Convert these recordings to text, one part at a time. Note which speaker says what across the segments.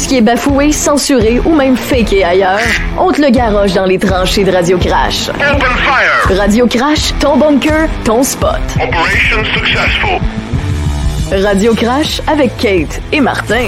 Speaker 1: ce qui est bafoué, censuré ou même faké ailleurs, on te le garoche dans les tranchées de Radio Crash.
Speaker 2: Open fire!
Speaker 1: Radio Crash, ton bunker, ton spot.
Speaker 2: Operation successful.
Speaker 1: Radio Crash avec Kate et Martin.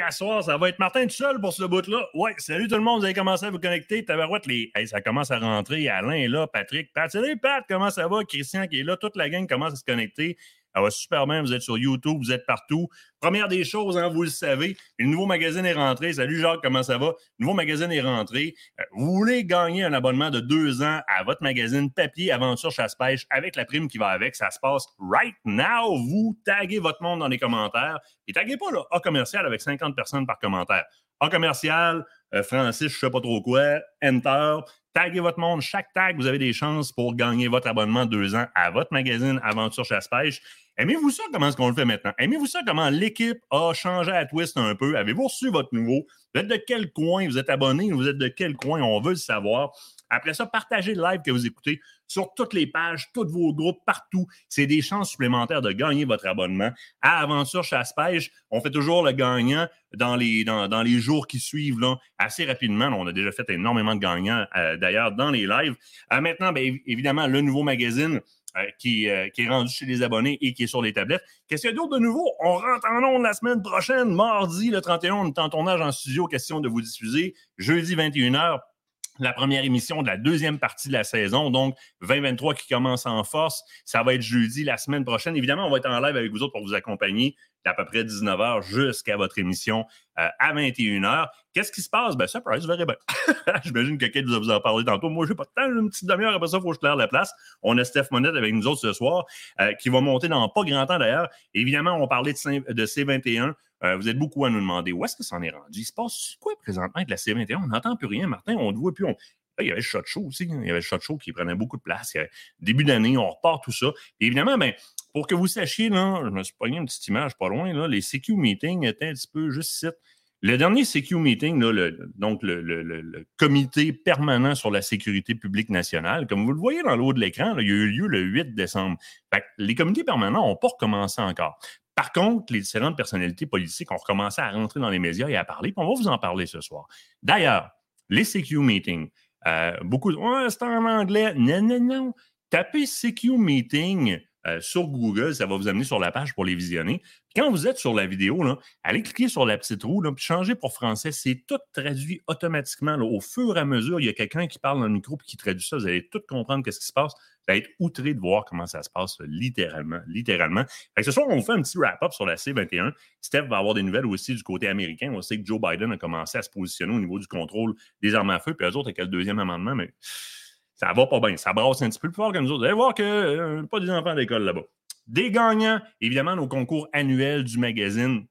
Speaker 3: À soir, ça va être Martin tout seul pour ce bout-là. Ouais, salut tout le monde, vous avez commencé à vous connecter. Tabarouette, les... Hey, ça commence à rentrer. Alain est là, Patrick, Pat. Salut Pat, comment ça va? Christian qui est là, toute la gang commence à se connecter. Ça va super bien, vous êtes sur YouTube, vous êtes partout. Première des choses, hein, vous le savez, le nouveau magazine est rentré. Salut Jacques, comment ça va? Le nouveau magazine est rentré. Euh, vous voulez gagner un abonnement de deux ans à votre magazine papier Aventure Chasse-Pêche avec la prime qui va avec. Ça se passe right now. Vous taguez votre monde dans les commentaires. Et taguez pas là, A commercial avec 50 personnes par commentaire. A commercial, euh, Francis, je sais pas trop quoi, Enter. Taguez votre monde. Chaque tag, vous avez des chances pour gagner votre abonnement de deux ans à votre magazine Aventure Chasse-Pêche. Aimez-vous ça, comment est-ce qu'on le fait maintenant? Aimez-vous ça, comment l'équipe a changé à twist un peu? Avez-vous reçu votre nouveau? Vous êtes de quel coin? Vous êtes abonné? Vous êtes de quel coin? On veut le savoir. Après ça, partagez le live que vous écoutez sur toutes les pages, tous vos groupes, partout. C'est des chances supplémentaires de gagner votre abonnement à Aventure Chasse-Pêche. On fait toujours le gagnant dans les, dans, dans les jours qui suivent là, assez rapidement. On a déjà fait énormément de gagnants, euh, d'ailleurs, dans les lives. Euh, maintenant, bien, évidemment, le nouveau magazine. Euh, qui, euh, qui, est rendu chez les abonnés et qui est sur les tablettes. Qu'est-ce qu'il y a d'autre de nouveau? On rentre en ondes la semaine prochaine, mardi le 31, on est en tournage en studio, question de vous diffuser. Jeudi 21h, la première émission de la deuxième partie de la saison, donc 2023 qui commence en force. Ça va être jeudi la semaine prochaine. Évidemment, on va être en live avec vous autres pour vous accompagner d'à peu près 19h jusqu'à votre émission euh, à 21h. Qu'est-ce qui se passe? Ben, surprise, vous verrez bien. J'imagine que quelqu'un vous a parlé tantôt. Moi, je n'ai pas de temps, une petite demi-heure après ça, il faut que je claire la place. On a Steph Monette avec nous autres ce soir, euh, qui va monter dans pas grand temps d'ailleurs. Évidemment, on parlait de, de C21. Euh, vous êtes beaucoup à nous demander où est-ce que ça en est rendu. Il se passe quoi présentement avec la C21? On n'entend plus rien, Martin. On ne voit plus. On... il y avait le shot show aussi. Hein. Il y avait le shot show qui prenait beaucoup de place. Début d'année, on repart tout ça. Évidemment, ben, pour que vous sachiez, là, je me suis pogné une petite image pas loin. Là, les CQ meetings étaient un petit peu juste ici. Le dernier CQ meeting, là, le, donc le, comité permanent sur la sécurité publique nationale, comme vous le voyez dans le haut de l'écran, il a eu lieu le 8 décembre. Fait les comités permanents n'ont pas recommencé encore. Par contre, les différentes personnalités politiques ont recommencé à rentrer dans les médias et à parler, puis on va vous en parler ce soir. D'ailleurs, les CQ meetings, euh, beaucoup de c'est en anglais. Non, non, non. Tapez CQ meeting euh, sur Google, ça va vous amener sur la page pour les visionner. quand vous êtes sur la vidéo, allez cliquer sur la petite roue, puis changez pour français. C'est tout traduit automatiquement. Au fur et à mesure, il y a quelqu'un qui parle dans le micro et qui traduit ça. Vous allez tout comprendre ce qui se passe. Vous allez être outré de voir comment ça se passe littéralement. littéralement. ce soir, on fait un petit wrap-up sur la C21. Steph va avoir des nouvelles aussi du côté américain. On sait que Joe Biden a commencé à se positionner au niveau du contrôle des armes à feu, puis eux autres, avec le deuxième amendement, mais ça va pas bien. Ça brasse un petit peu plus fort que nous autres. Vous allez voir que euh, pas des enfants d'école là-bas. Des gagnants, évidemment, nos concours annuels du magazine.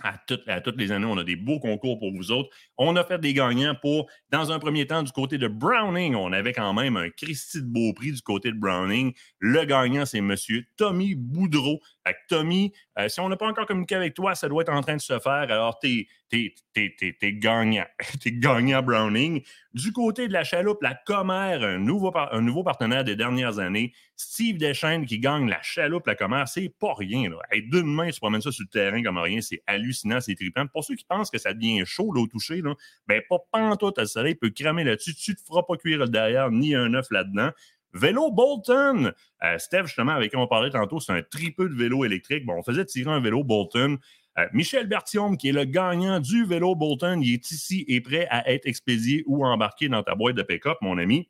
Speaker 3: À, toutes les années, on a des beaux concours pour vous autres. On a fait des gagnants pour, dans un premier temps, du côté de Browning. On avait quand même un Christy de beau du côté de Browning. Le gagnant, c'est M. Tommy Boudreau. Fait Tommy, euh, si on n'a pas encore communiqué avec toi, ça doit être en train de se faire. Alors, t'es es, gagnant. t'es gagnant Browning. Du côté de la chaloupe, la commère, un nouveau, un nouveau partenaire des dernières années, Steve Deschaines qui gagne la chaloupe, la commère, c'est pas rien. Là. d'une main, tu promènes ça sur le terrain comme rien, c'est hallucinant, c'est trippant. Pour ceux qui pensent que ça devient chaud là, au toucher, là, ben pas pantoute, le soleil peut cramer là-dessus. Tu te feras pas cuire derrière ni un œuf là-dedans. Vélo Bolton. Euh, Steph, justement, avec qui on parlait tantôt, c'est un tripeux de vélo électrique. Bon, on faisait tirer un vélo Bolton. Euh, Michel Bertium, qui est le gagnant du vélo Bolton, il est ici et prêt à être expédié ou embarqué dans ta boîte de pick-up, mon ami.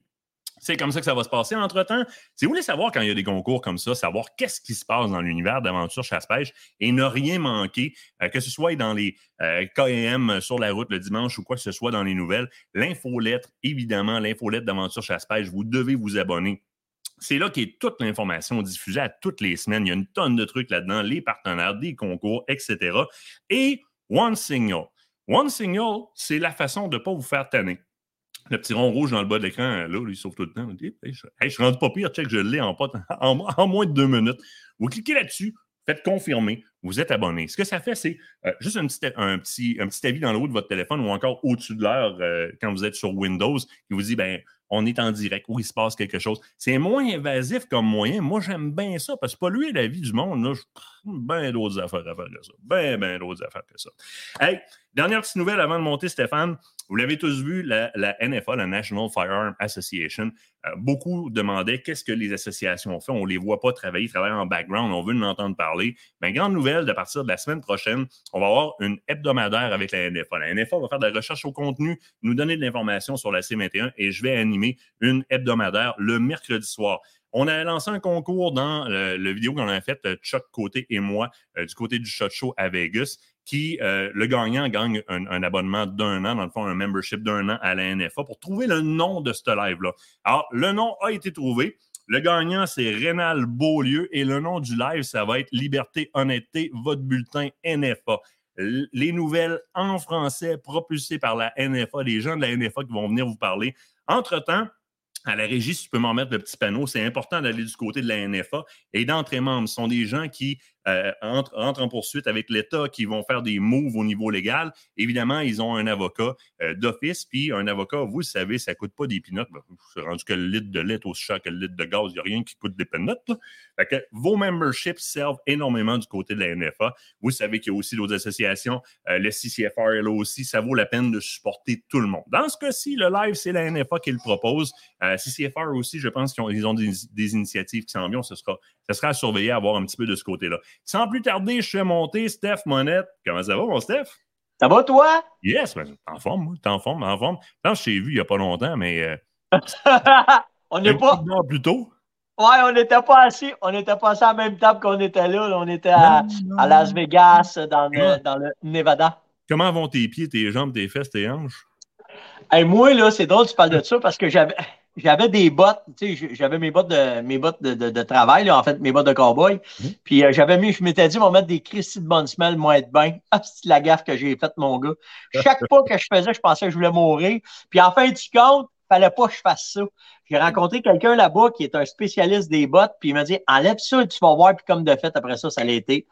Speaker 3: C'est comme ça que ça va se passer. Entre-temps, si vous voulez savoir quand il y a des concours comme ça, savoir qu'est-ce qui se passe dans l'univers d'aventure chasse-pêche et ne rien manquer, euh, que ce soit dans les euh, KM sur la route le dimanche ou quoi que ce soit dans les nouvelles, l'infolettre, évidemment, l'infolettre d'aventure chasse-pêche, vous devez vous abonner. C'est là qu'est toute l'information diffusée à toutes les semaines. Il y a une tonne de trucs là-dedans, les partenaires, des concours, etc. Et One Signal. One Signal, c'est la façon de ne pas vous faire tanner. Le petit rond rouge dans le bas de l'écran, là, lui, sauve tout le temps. je, suis rendu pas pire, check, je l'ai en, en, moins de deux minutes. Vous cliquez là-dessus, faites confirmer. Vous êtes abonné. Ce que ça fait, c'est euh, juste un petit, un, petit, un petit avis dans le haut de votre téléphone ou encore au-dessus de l'heure euh, quand vous êtes sur Windows qui vous dit ben, on est en direct ou il se passe quelque chose. C'est moins invasif comme moyen. Moi, j'aime bien ça parce que lui la vie du monde. Là, bien d'autres affaires à faire que ça. Bien, bien d'autres affaires que ça. Hey, dernière petite nouvelle avant de monter, Stéphane. Vous l'avez tous vu, la, NFA, la National Firearm Association, euh, beaucoup demandaient qu'est-ce que les associations font. On ne les voit pas travailler, ils travaillent en background, on veut nous entendre parler. Mais grande nouvelle, de partir de la semaine prochaine, on va avoir une hebdomadaire avec la NFA. La NFA va faire de la recherche au contenu, nous donner de l'information sur la C21 et je vais animer une hebdomadaire le mercredi soir. On a lancé un concours dans le, vidéo qu'on a fait, euh, Chuck Côté et moi, euh, du côté du Shot Show à Vegas, qui, euh, le gagnant gagne un, abonnement d'un an, dans le fond, un membership d'un an à la NFA pour trouver le nom de ce live-là. Alors, le nom a été trouvé. Le gagnant, c'est Rénal Beaulieu et le nom du live, ça va être Liberté, Honnêteté, votre bulletin NFA. Les nouvelles en français propulsées par la NFA, les gens de la NFA qui vont venir vous parler. Entre-temps, à la régie, si tu peux m'en mettre le petit panneau, c'est important d'aller du côté de la NFA et d'entrer membre. Ce sont des gens qui euh, entrent, en poursuite avec l'État, qui vont faire des moves au niveau légal. Évidemment, ils ont un avocat euh, d'office, puis un avocat, vous le savez, ça ne coûte pas des pinottes. C'est rendu que le litre de lait aussi cher que le litre de gaz, il n'y a rien qui coûte des pinottes. Vos memberships servent énormément du côté de la NFA. Vous savez qu'il y a aussi d'autres associations, euh, le CCFR là aussi, ça vaut la peine de supporter tout le monde. Dans ce cas-ci, le live, c'est la NFA qui le propose. CCFR aussi, je pense qu'ils ont, des, initiatives qui s'en viennent. Ce sera, sera à surveiller, à voir un petit peu de ce côté-là. Sans plus tarder, je fais monter Steph Monette. Comment ça va, mon Steph?
Speaker 4: Ça va, toi?
Speaker 3: Yes, ben, en forme, moi. T'es en forme, en forme. je t'ai vu il n'y a pas longtemps, mais. Euh,
Speaker 4: on n'est pas.
Speaker 3: Plus tôt.
Speaker 4: Ouais, on n'était pas assis. On n'était pas assis à la même table qu'on était là. On était à, Las Vegas, dans le, dans le Nevada.
Speaker 3: Comment vont tes pieds, tes jambes, tes fesses, tes hanches?
Speaker 4: Hey, moi, là, c'est drôle, tu parles de ça parce que j'avais j'avais des bottes, tu sais, j'avais mes bottes de mes bottes de, de, travail, là, en fait, mes bottes de cowboy. Mhm. Puis euh, j'avais mis, je m'étais dit, on va mettre des Christy de bonne semelle, moi être bien. Ah, c'est la gaffe que j'ai faite, mon gars. Chaque pas que je faisais, je pensais que je voulais mourir. Puis en fin du compte, fallait pas que je fasse ça. J'ai rencontré quelqu'un là-bas qui est un spécialiste des bottes, puis il m'a dit enlève ça et tu vas voir, puis comme de fait, après ça, ça l'a été.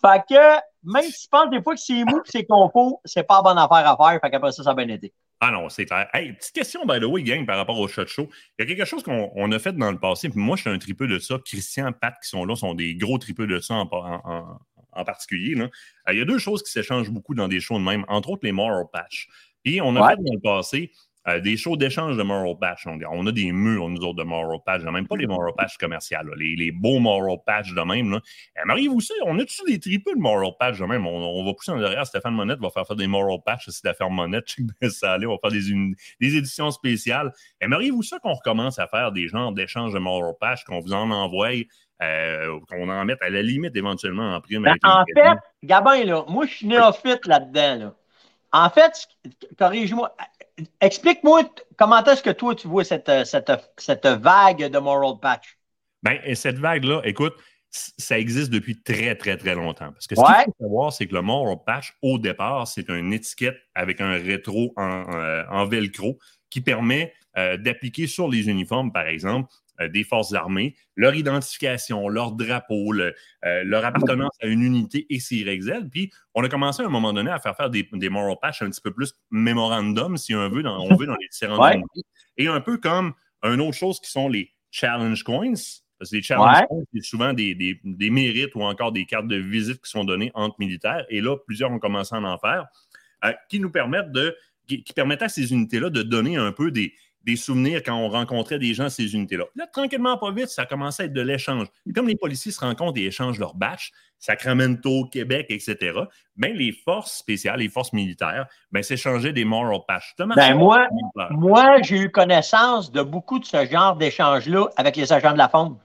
Speaker 4: Fait que même si tu penses des fois que c'est mou c'est confort, c'est pas bonne affaire à faire, fait qu'après ça, ça a bien été.
Speaker 3: Ah non, c'est clair. Hey, petite question, by the way, gang, par rapport au shot show. Il y a quelque chose qu'on a fait dans le passé, puis moi, je suis un tripeux de ça. Christian, Pat, qui sont là, sont des gros tripeux de ça en, particulier. Là. Euh, il y a deux choses qui s'échangent beaucoup dans des shows de même, entre autres les moral patch. Puis on a fait dans le passé euh, des shows d'échange de moral patch. On, a des murs, nous autres, de moral patch. Même pas les moral patch commerciales, les, beaux moral patch de même. Là. Marie, vous savez, on a-tu des triples de moral patch de même? On, va pousser en derrière. Stéphane Monette va faire, faire des moral patch c'est l'affaire Monette. ça aller. On va faire des, des éditions spéciales. Et eh, vous savez qu'on recommence à faire des genres d'échanges de moral patch, qu'on vous en envoie. Euh, qu'on en mette à la limite éventuellement en prime.
Speaker 4: Ben, en fait, Gabin, là, moi, je suis néophyte là-dedans. En fait, corrige-moi, explique-moi comment est-ce que toi, tu vois cette, cette, vague de moral patch?
Speaker 3: Bien, cette vague-là, écoute, ça existe depuis très, très, très longtemps. Parce que ce qu'il faut savoir, c'est que le moral patch, au départ, c'est une étiquette avec un rétro en, euh, velcro qui permet euh, d'appliquer sur les uniformes, par exemple, euh, des forces armées, leur identification, leur drapeau, euh, leur appartenance à une unité et ses règles. Puis, on a commencé à un moment donné à faire faire des, des moral patch un petit peu plus mémorandum, si on veut, dans, on veut, dans les différentes unités. Et un peu comme une autre chose qui sont les challenge coins. Parce que les challenge coins, c'est souvent des, des, mérites ou encore des cartes de visite qui sont données entre militaires. Et là, plusieurs ont commencé à en faire, euh, qui nous permettent de qui, qui permettent à ces unités-là de donner un peu des, des souvenirs quand on rencontrait des gens à ces unités-là. Là, tranquillement, pas vite, ça commençait à être de l'échange. Comme les policiers se rencontrent et échangent leurs batchs, Sacramento, Québec, etc., bien, les forces spéciales, les forces militaires, bien, s'échangeaient des moral patch.
Speaker 4: Ben moi, moi j'ai eu connaissance de beaucoup de ce genre d'échanges-là avec les agents de la Fonde.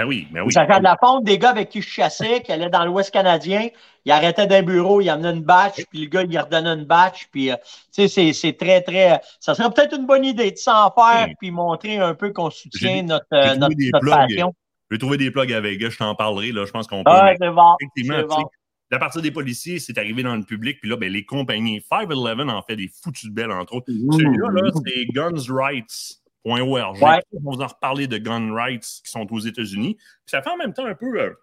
Speaker 3: Ben oui, ben oui.
Speaker 4: Les agents de la Fonde, des gars avec qui je chassais, qui allaient dans l'Ouest canadien, ils arrêtaient d'un bureau, ils amenaient une batch, puis le gars, il redonnait une batch, puis, euh, tu sais, c'est très, très... Ça serait peut-être une bonne idée de s'en faire, puis montrer un peu qu'on soutient notre, euh, notre, passion.
Speaker 3: Je vais trouver des plugs avec eux, je t'en parlerai, là, je pense qu'on
Speaker 4: peut... Ah, c'est bon, Effectivement,
Speaker 3: à partir des policiers, c'est arrivé dans le public, puis là, ben, les compagnies, 511 en fait des foutus de belles, entre autres. Celui-là, là, c'est Guns Rights. Ouais. On va vous en reparler de gun rights qui sont aux États-Unis. ça fait en même temps un peu. Euh,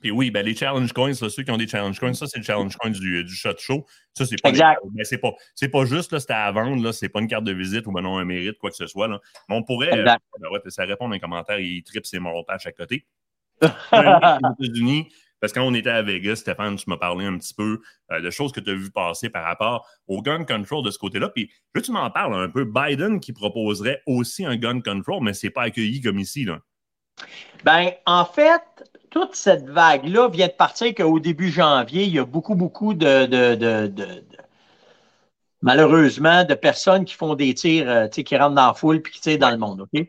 Speaker 3: Puis oui, ben, les challenge coins, ceux qui ont des challenge coins, ça, c'est le challenge coins du, du shot show. Ça, c'est pas,
Speaker 4: Exact.
Speaker 3: mais c'est pas, c'est pas juste, là, c'était à vendre, là, c'est pas une carte de visite ou ben non, un mérite, quoi que ce soit. Là. Mais on pourrait, euh, ben ouais, ça répond dans les commentaires, il tripe ses montages à côté. aux États-Unis, parce que quand on était à Vegas, Stéphane, tu m'as parlé un petit peu euh, de choses que tu as vues passer par rapport au gun control de ce côté-là. Puis, que tu m'en parles un peu. Biden qui proposerait aussi un gun control, mais c'est pas accueilli comme ici. Là.
Speaker 4: Ben, en fait, toute cette vague-là vient de partir qu'au début janvier, il y a beaucoup, beaucoup de, de, de, malheureusement, de personnes qui font des tirs, euh, qui rentrent dans la foule puis qui tirent dans le monde, OK?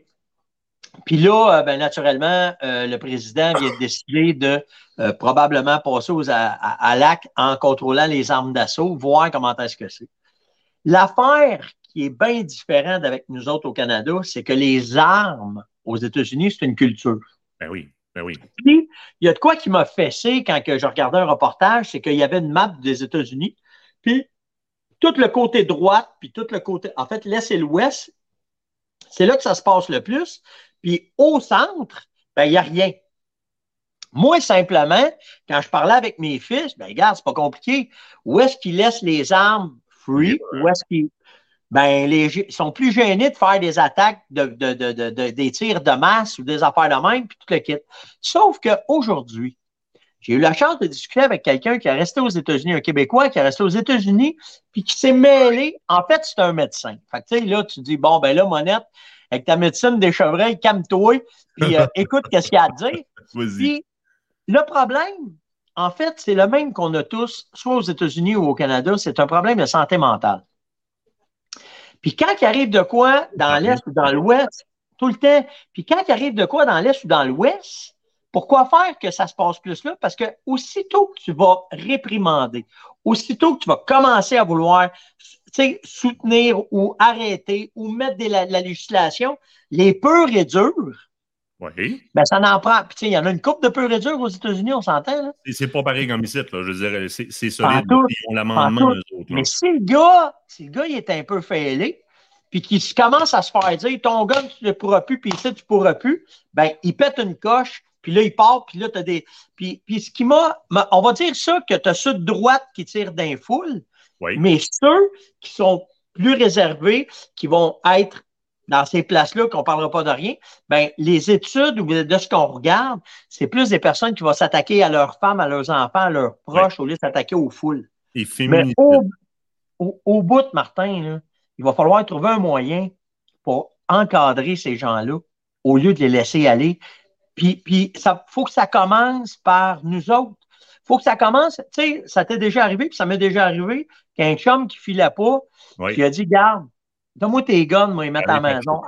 Speaker 4: Puis là, euh, ben, naturellement, euh, le président vient de décider de euh, probablement passer aux, à, à, à l'acte en contrôlant les armes d'assaut, voir comment est-ce que c'est. L'affaire qui est bien différente avec nous autres au Canada, c'est que les armes aux États-Unis, c'est une culture.
Speaker 3: Ben oui, ben oui.
Speaker 4: Puis, il y a de quoi qui m'a fessé quand que je regardais un reportage, c'est qu'il y avait une map des États-Unis, puis tout le côté droit, puis tout le côté, en fait, l'Est et l'Ouest, c'est là que ça se passe le plus. Puis au centre, ben, il n'y a rien. Moi, simplement, quand je parlais avec mes fils, ben, regarde, c'est pas compliqué. Où est-ce qu'ils laissent les armes free? Où est-ce qu'ils. Ben, les, ils sont plus gênés de faire des attaques, de, de, de, de- de- des tirs de masse ou des affaires de même, puis tout le kit. Sauf qu'aujourd'hui, j'ai eu la chance de discuter avec quelqu'un qui est resté aux États-Unis, un Québécois qui est resté aux États-Unis, puis qui s'est mêlé. En fait, c'est un médecin. Fait que, tu sais, là, tu dis, bon, ben là, Monette, avec ta médecine des chevreuils, calme-toi, puis euh, écoute qu'est-ce qu'il y a à dire. Puis, le problème, en fait, c'est le même qu'on a tous, soit aux États-Unis ou au Canada, c'est un problème de santé mentale. Puis quand il arrive de quoi dans
Speaker 3: Ah,
Speaker 4: l'Est ou dans l'Ouest, tout le temps, puis quand il arrive de quoi dans l'Est ou dans l'Ouest, pourquoi faire que ça se passe plus là? Parce que aussitôt que tu vas réprimander, aussitôt que tu vas commencer à vouloir soutenir ou arrêter ou mettre de la, législation, les purs et durs,
Speaker 3: Oui.
Speaker 4: ben, ça n'en prend. Puis, il y en a une coupe de purs et durs aux États-Unis, on s'entend, là.
Speaker 3: C'est- pas pareil comme ici, là. Je veux dire, c'est solide.
Speaker 4: tout.
Speaker 3: L'amendement.
Speaker 4: Mais si le gars, si le gars, il est un peu fêlé, puis qu'il commence à se faire dire, ton gun, tu ne pourras plus, puis ici, tu ne pourras plus, ben, il pète une coche, puis là, il part, puis là, tu as des. Puis, puis ce qui m'a. m'a- On va dire ça, que tu as ceux de droite qui tirent d'un foule,
Speaker 3: Oui.
Speaker 4: mais ceux qui sont plus réservés, qui vont être dans ces places-là, qu'on ne parlera pas de rien, ben, les études ou de ce qu'on regarde, c'est plus des personnes qui vont s'attaquer à leurs femmes, à leurs enfants, à leurs proches, au lieu de s'attaquer aux foules.
Speaker 3: Et
Speaker 4: Mais au, au, au bout, Martin, là, il va falloir trouver un moyen pour encadrer ces gens-là au lieu de les laisser aller. Puis, puis ça faut que ça commence par nous autres. faut que ça commence, tu sais, ça t'est déjà arrivé, puis ça m'est déjà arrivé qu'un chum qui filait pas,
Speaker 3: Oui.
Speaker 4: qui a dit, garde, donne-moi tes guns, moi, les mettre à la maison.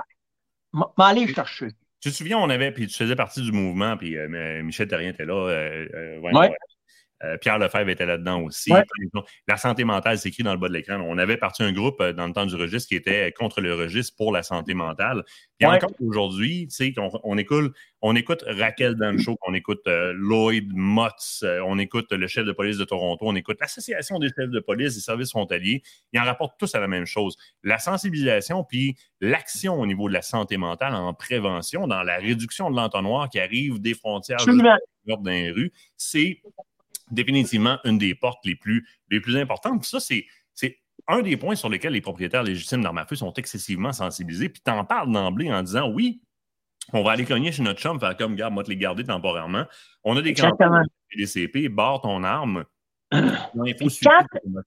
Speaker 4: M'aller chercher.
Speaker 3: Tu te souviens, on avait, puis tu faisais partie du mouvement, puis euh, Michel Terrien était là. euh, euh, ouais,
Speaker 4: Ouais.
Speaker 3: Euh, Pierre Lefebvre était là-dedans aussi.
Speaker 4: Ouais.
Speaker 3: La santé mentale, c'est écrit dans le bas de l'écran. On avait parti un groupe euh, dans le temps du registre qui était contre le registre pour la santé mentale. Puis
Speaker 4: Ouais.
Speaker 3: encore aujourd'hui, on, on écoute, on écoute Raquel Dancho, on écoute euh, Lloyd Motz, euh, on écoute le chef de police de Toronto, on écoute l'Association des chefs de police des services frontaliers. Ils en rapportent tous à la même chose. La sensibilisation, puis l'action au niveau de la santé mentale en prévention, dans la réduction de l'entonnoir qui arrive des frontières dans les rues, c'est définitivement une des portes les plus, les plus importantes. Puis ça, c'est, un des points sur lesquels les propriétaires légitimes d'armes à feu sont excessivement sensibilisés. Puis t'en parles d'emblée en disant oui, on va aller cogner chez notre chum, faire comme, garde, moi, te les garder temporairement. On a des campagnes des CP, barre ton arme. Il faut suivre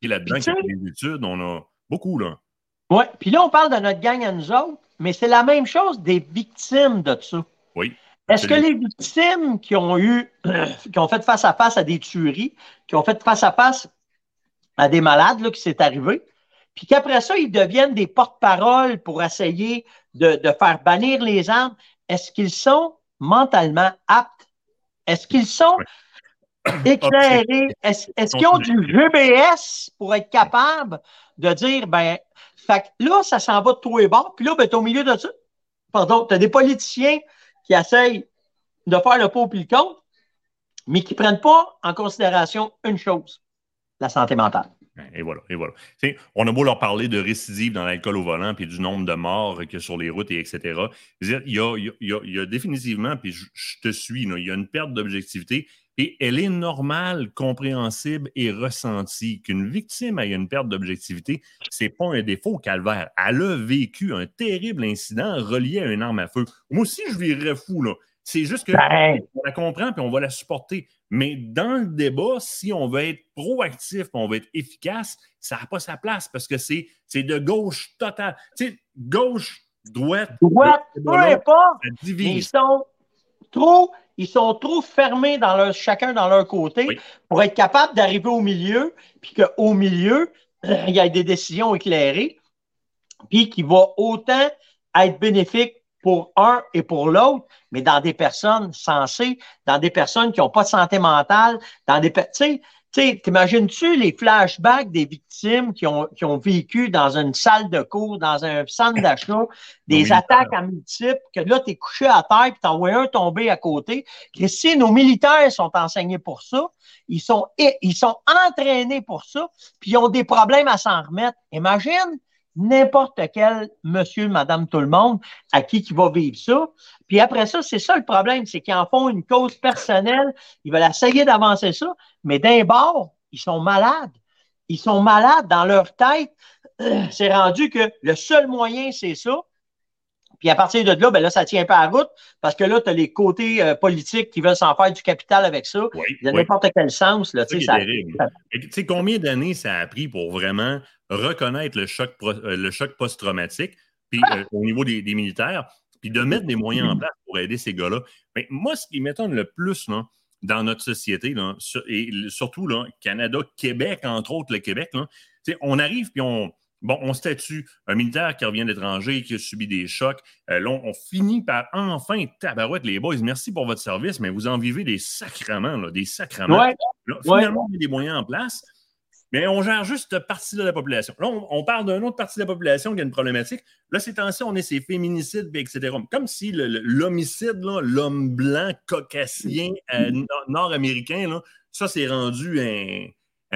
Speaker 3: là-dedans, a fait des études. On a beaucoup, là.
Speaker 4: Oui, puis là, on parle de notre gang à nous autres, mais c'est la même chose des victimes de ça.
Speaker 3: Oui.
Speaker 4: Est-ce que les victimes qui ont eu, qui ont fait face à face à des tueries, qui ont fait face à face à des malades là, qui s'est arrivé, puis qu'après ça, ils deviennent des porte-paroles pour essayer de, de faire bannir les armes, est-ce qu'ils sont mentalement aptes? Est-ce qu'ils sont éclairés? Est-ce qu'ils ont du GBS pour être capables de dire, ben, fait là, ça s'en va de tous les bords, puis là, ben, t'es au milieu de ça. Pardon, tu as des politiciens qui essayent de faire le pot puis le contre, mais qui ne prennent pas en considération une chose, la santé mentale.
Speaker 3: Et voilà, et voilà. On a beau leur parler de récidive dans l'alcool au volant, puis du nombre de morts a sur les routes, et etc. Il y a, définitivement, puis je, te suis, il y a une perte d'objectivité. Et elle est normale, compréhensible et ressentie. Qu'une victime ait une perte d'objectivité, c'est pas un défaut calvaire. Elle a vécu un terrible incident relié à une arme à feu. Moi aussi, je virerais fou, là. C'est juste que
Speaker 4: Ben.
Speaker 3: on la comprend puis on va la supporter. Mais dans le débat, si on veut être proactif on veut être efficace, ça n'a pas sa place parce que c'est c'est de gauche totale. Tu sais, gauche, droite,
Speaker 4: Droite, peu importe. Ils sont trop, ils sont trop fermés dans leur, chacun dans leur côté
Speaker 3: Oui.
Speaker 4: pour être capable d'arriver au milieu, puis qu'au milieu, il y a des décisions éclairées, puis qui va autant être bénéfique pour un et pour l'autre, mais dans des personnes sensées, dans des personnes qui n'ont pas de santé mentale, dans des... pe- Tu sais, tu sais, t'imagines-tu les flashbacks des victimes qui ont, qui ont vécu dans une salle de cours, dans un centre d'achat, des attaques à multiples, que là, tu es couché à terre puis t'en vois un tomber à côté? Christine, nos militaires sont enseignés pour ça. Ils sont, ils sont entraînés pour ça, puis ils ont des problèmes à s'en remettre. Imagine n'importe quel monsieur, madame, tout le monde à qui qui va vivre ça. Puis après ça, c'est ça le problème, c'est qu'ils en font une cause personnelle. Ils veulent essayer d'avancer ça, mais d'un bord, ils sont malades. Ils sont malades dans leur tête. C'est rendu que le seul moyen, c'est ça. Puis à partir de là, ben là, ça tient pas à route parce que là, tu as les côtés euh, politiques qui veulent s'en faire du capital avec ça.
Speaker 3: Oui,
Speaker 4: De
Speaker 3: oui.
Speaker 4: n'importe quel sens. Là,
Speaker 3: ça
Speaker 4: ça-
Speaker 3: terrible.
Speaker 4: ça-
Speaker 3: Et Tu sais, combien d'années ça a pris pour vraiment reconnaître le choc, euh, le choc post-traumatique puis, euh, au niveau des, des militaires, puis de mettre des moyens en place pour aider ces gars-là? Mais moi, ce qui m'étonne le plus là, dans notre société, là, sur- et surtout là, Canada, Québec, entre autres le Québec, là, on arrive puis on. Bon, on statue un militaire qui revient d'étranger, qui a subi des chocs. Euh, là, on, on finit par enfin, tabarouette, les boys, merci pour votre service, mais vous en vivez des sacrements, là, des sacrements.
Speaker 4: Ouais,
Speaker 3: Là, finalement, on met des moyens en place, mais on gère juste cette partie de la population. Là, on, on parle d'une autre partie de la population qui a une problématique. Là, ces temps-ci, on est ces féminicides, etc. Comme si l'homicide, l'homme blanc, caucasien, euh, nord- nord-américain, ça, c'est rendu un,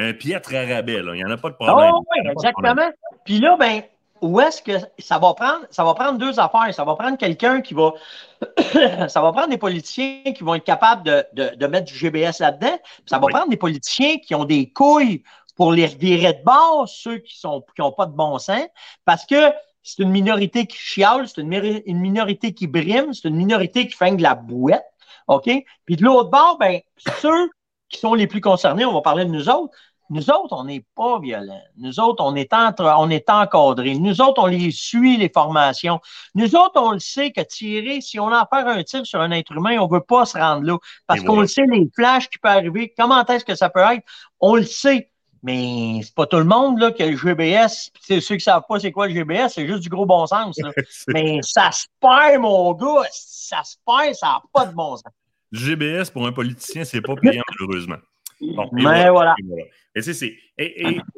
Speaker 3: un piètre là. Il n'y en a pas de problème.
Speaker 4: Oh,
Speaker 3: Il y
Speaker 4: oui,
Speaker 3: problème.
Speaker 4: exactement. Puis là, ben, où est-ce que ça va prendre? Ça va prendre deux affaires. Ça va prendre quelqu'un qui va. ça va prendre des politiciens qui vont être capables de, de- de mettre du GBS là-dedans. Ça va
Speaker 3: Oui.
Speaker 4: prendre des politiciens qui ont des couilles pour les revirer de bord, ceux qui sont qui ont pas de bon sens, parce que c'est une minorité qui chiale, c'est une, minorité qui brime, c'est une minorité qui fait de la bouette. OK? Puis de l'autre bord, ben, ceux qui sont les plus concernés, on va parler de nous autres, nous autres, on n'est pas violents. Nous autres, on est, entre, on est encadrés. Nous autres, on les suit, les formations. Nous autres, on le sait que tirer, si on a à faire un tir sur un être humain, on ne veut pas se rendre là. Parce qu'on le sait, les flashs qui peuvent arriver, comment est-ce que ça peut être, on le sait. Mais c'est pas tout le monde là, qui a le GBS. Puis c'est ceux qui savent pas c'est quoi le GBS, c'est juste du gros bon sens. là. Mais ça se perd, mon gars. Ça se perd, ça n'a pas de bon sens.
Speaker 3: Du GBS pour un politicien, c'est pas payant, malheureusement. Bon, et
Speaker 4: Mais voilà.
Speaker 3: et voilà. Et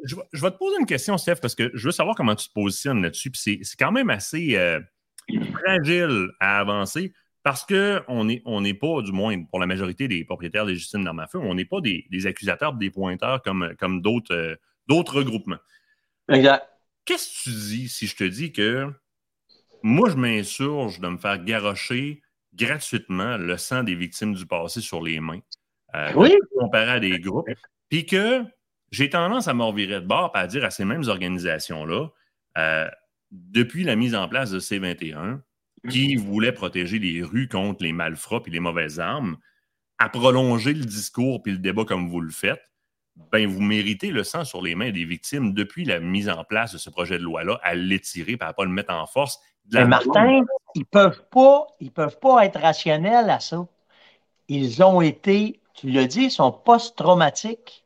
Speaker 3: je, vais- je vais te poser une question, Steph, parce que je veux savoir comment tu te positionnes là-dessus. Puis c'est- c'est quand même assez euh, fragile à avancer parce qu'on n'est on n'est pas, du moins pour la majorité des propriétaires légitimes d'armes à feu, on n'est pas des, des accusateurs, des pointeurs comme, comme d'autres euh, d'autres regroupements.
Speaker 4: Exact.
Speaker 3: Qu'est-ce que tu dis si je te dis que moi, je m'insurge de me faire garrocher gratuitement le sang des victimes du passé sur les mains, euh,
Speaker 4: Oui.
Speaker 3: comparé à des groupes, puis que j'ai tendance à me revirer de bord et à dire à ces mêmes organisations-là, euh, depuis la mise en place de C21, qui voulait protéger les rues contre les malfrats et les mauvaises armes, à prolonger le discours puis le débat comme vous le faites, ben vous méritez le sang sur les mains des victimes depuis la mise en place de ce projet de loi-là, à l'étirer, et à ne pas le mettre en force.
Speaker 4: Mais Martin, ils peuvent pas, ils peuvent pas être rationnels à ça. Ils ont été, tu l'as dit, ils sont post-traumatiques.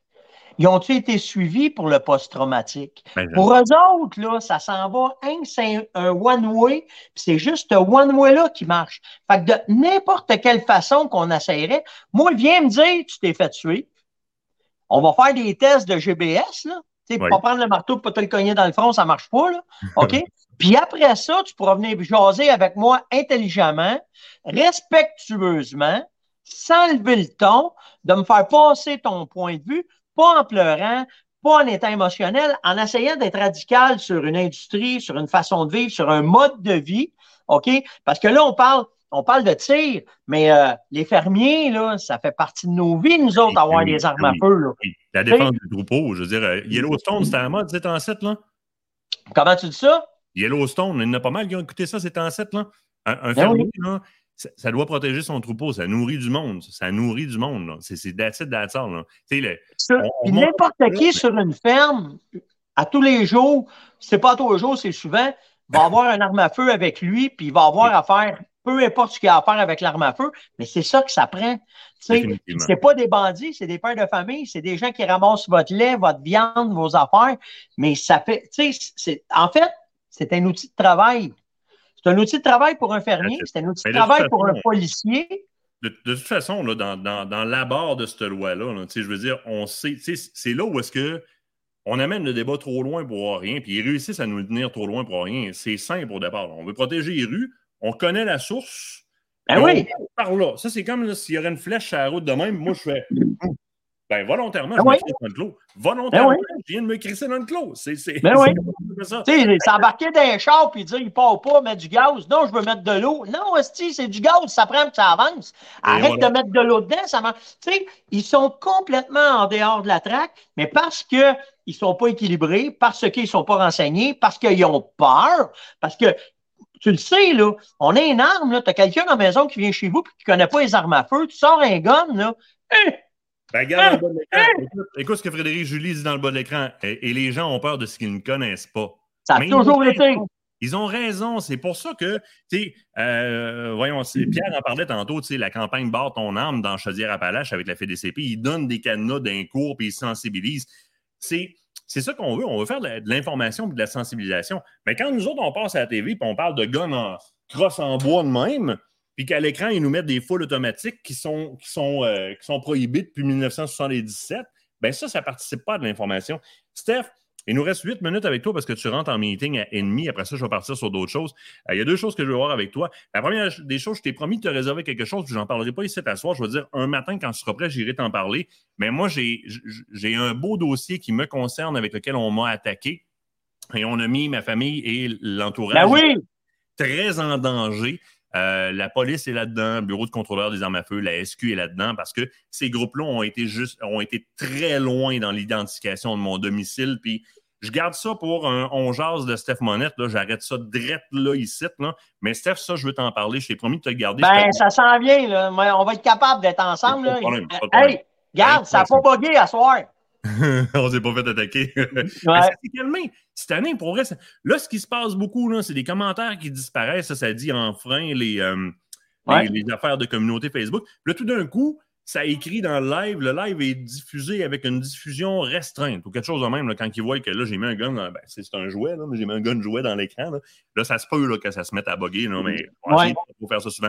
Speaker 4: Ils ont-ils été suivis pour le post-traumatique?
Speaker 3: Ben,
Speaker 4: Pour eux autres, là, ça s'en va, hein, c'est un one-way, puis c'est juste ce one-way-là qui marche. Fait que de n'importe quelle façon qu'on essayerait, moi, viens me dire, tu t'es fait tuer. On va faire des tests de GBS, là. Tu sais, pour
Speaker 3: Oui.
Speaker 4: pas prendre le marteau pour pas te le cogner dans le front, ça marche pas, là. OK? Puis après ça, tu pourras venir jaser avec moi intelligemment, respectueusement, sans lever le ton, de me faire passer ton point de vue, pas en pleurant, pas en étant émotionnel, en essayant d'être radical sur une industrie, sur une façon de vivre, sur un mode de vie, OK? Parce que là, on parle, on parle de tir, mais euh, les fermiers, là, ça fait partie de nos vies, nous autres, avoir
Speaker 3: oui,
Speaker 4: des armes à feu. Là.
Speaker 3: Oui, La défense du troupeau, je veux dire, euh, Yellowstone, c'était la mode, c'est en 7, là?
Speaker 4: Comment tu dis ça?
Speaker 3: Yellowstone, il y en a pas mal qui ont écouté ça, c'est en 7, là? Un, un
Speaker 4: Ben
Speaker 3: fermier, là, ça, ça doit protéger son troupeau, ça nourrit du monde, ça nourrit du monde. C'est
Speaker 4: puis
Speaker 3: monte
Speaker 4: n'importe qui sur une ferme, à tous les jours, c'est pas à tous les jours, c'est souvent, va avoir un arme à feu avec lui, puis il va avoir à faire, peu importe ce qu'il a à faire avec l'arme à feu, mais c'est ça que ça prend. C'est pas des bandits, c'est des pères de famille, c'est des gens qui ramassent votre lait, votre viande, vos affaires, mais ça fait, tu sais, c'est, en fait, c'est un outil de travail. C'est un outil de travail pour un fermier, c'est un outil
Speaker 3: Mais
Speaker 4: de travail pour un policier.
Speaker 3: de, de toute façon, là, dans, dans, dans l'abord de cette loi-là, là, je veux dire, on sait, c'est là où est-ce que on amène le débat trop loin pour rien, puis ils réussissent à nous tenir trop loin pour rien. C'est simple au départ. là. On veut protéger les rues, on connaît la source.
Speaker 4: Ben oui.
Speaker 3: on part là. Ça, c'est comme s'il y aurait une flèche à la route de même, moi, je fais. Ben, volontairement,
Speaker 4: Ben
Speaker 3: je me
Speaker 4: oui.
Speaker 3: crisse dans le clos. Volontairement,
Speaker 4: Ben
Speaker 3: je viens de me crisser dans le clos. C'est c'est-
Speaker 4: Ben oui.
Speaker 3: ça.
Speaker 4: Tu sais, s'embarquer dans un char puis dire il part pas, mettre du gaz. Non, je veux mettre de l'eau. Non, c'est du gaz, ça prend que ça avance. Arrête
Speaker 3: voilà.
Speaker 4: de mettre de l'eau dedans, ça. Tu sais, ils sont complètement en dehors de la traque, mais parce que ils sont pas équilibrés, parce qu'ils sont pas renseignés, parce qu'ils ont peur, parce que tu le sais, là, on a une arme, là, tu as quelqu'un à la maison qui vient chez vous et qui connaît pas les armes à feu, tu sors un gun, là, hein,
Speaker 3: Ben, regarde dans le bas de l'écran. Écoute, écoute ce que Frédéric Julie dit dans le bas de l'écran. Et, et les gens ont peur de ce qu'ils ne connaissent pas.
Speaker 4: ça a
Speaker 3: Mais ils ont
Speaker 4: toujours été.
Speaker 3: raison. Ils ont raison. C'est pour ça que, tu sais, euh, voyons, Pierre en parlait tantôt, tu sais, la campagne Barre ton âme dans Chaudière-Appalaches avec la FDCP. Ils donnent des cadenas d'un cours puis ils sensibilisent. C'est. C'est ça qu'on veut. On veut faire de l'information et de la sensibilisation. Mais quand nous autres, on passe à la TV et on parle de guns en crosse en bois de même, puis qu'à l'écran, ils nous mettent des foules automatiques qui sont, qui sont, euh, qui sont prohibées depuis 1977, ben ça, ça ne participe pas de l'information. Steph, il nous reste huit minutes avec toi parce que tu rentres en meeting à ennemi. Après ça, je vais partir sur d'autres choses. Euh, il y a deux choses que je veux voir avec toi. La première des choses, je t'ai promis de te réserver quelque chose, puis j'en parlerai pas ici à soir. Je vais dire un matin, quand tu seras prêt, j'irai t'en parler. Mais moi, j'ai j'ai un beau dossier qui me concerne avec lequel on m'a attaqué. Et on a mis ma famille et l'entourage
Speaker 4: Ben oui,
Speaker 3: très en danger. Euh, la police est là-dedans, le bureau de contrôleur des armes à feu, la SQ est là-dedans parce que ces groupes-là ont été juste ont été très loin dans l'identification de mon domicile. Puis je garde ça pour un on jase de Steph Monette. Là, j'arrête ça direct là ici. Là. Mais Steph, ça, je veux t'en parler. Je t'ai promis de te garder.
Speaker 4: Ben, ça s'en vient, là. Mais On va être capable d'être ensemble, là.
Speaker 3: problème.
Speaker 4: Hey, regarde, ça n'a pas bugué à soir.
Speaker 3: on s'est pas fait attaquer.
Speaker 4: Ouais.
Speaker 3: ça s'est calmé. Cette année, pour vrai, ça- là, ce qui se passe beaucoup, là, c'est des commentaires qui disparaissent. Ça, ça dit enfreint les, euh, les-
Speaker 4: Ouais.
Speaker 3: les, affaires de communauté Facebook. Puis Là, tout d'un coup, ça écrit dans le live. Le live est diffusé avec une diffusion restreinte ou quelque chose de même. là, quand ils voient que là, j'ai mis un gun, dans- ben, c'est un jouet, là, mais j'ai mis un gun jouet dans l'écran. Là. Là, ça se peut là, que ça se mette à bugger, mais
Speaker 4: Ouais.
Speaker 3: de pas faire ça souvent.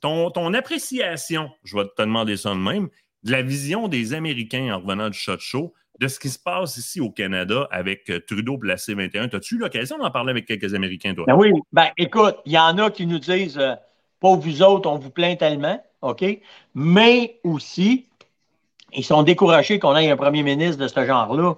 Speaker 3: Ton, ton appréciation, je vais te demander ça de même, de la vision des Américains en revenant du shot show, de ce qui se passe ici au Canada avec euh, Trudeau et la C-21. As-tu eu l'occasion d'en parler avec quelques Américains, toi?
Speaker 4: Ben oui. Ben, écoute, il y en a qui nous disent, euh, pas vous autres, on vous plaint tellement, OK? Mais aussi, ils sont découragés qu'on ait un premier ministre de ce genre-là.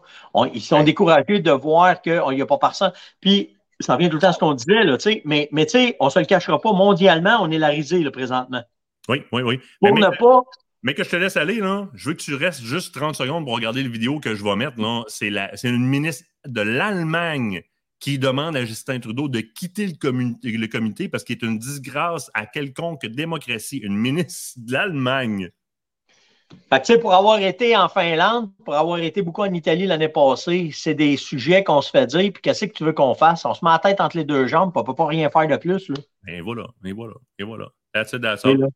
Speaker 4: Ils sont découragés de voir qu'il n'y a pas personne. Puis, ça revient tout le temps à ce qu'on disait, là, tu sais. Mais, mais tu sais, on ne se le cachera pas. Mondialement, on est la risée, là, présentement.
Speaker 3: Oui, oui, oui.
Speaker 4: Pour
Speaker 3: Mais-
Speaker 4: ne pas.
Speaker 3: Mais que je te laisse aller, là, je veux que tu restes juste 30 secondes pour regarder le vidéo que je vais mettre. C'est la- une ministre de l'Allemagne qui demande à Justin Trudeau de quitter le, comité parce qu'il est une disgrâce à quelconque démocratie. Une ministre de l'Allemagne.
Speaker 4: Fait que, tu sais, pour avoir été en Finlande, pour avoir été beaucoup en Italie l'année passée, c'est des sujets qu'on se fait dire, puis qu'est-ce que tu veux qu'on fasse? On se met la tête entre les deux jambes, puis on ne peut pas rien faire de plus. Là.
Speaker 3: Et voilà, et voilà, et voilà. That's it, that's
Speaker 4: Et
Speaker 3: all.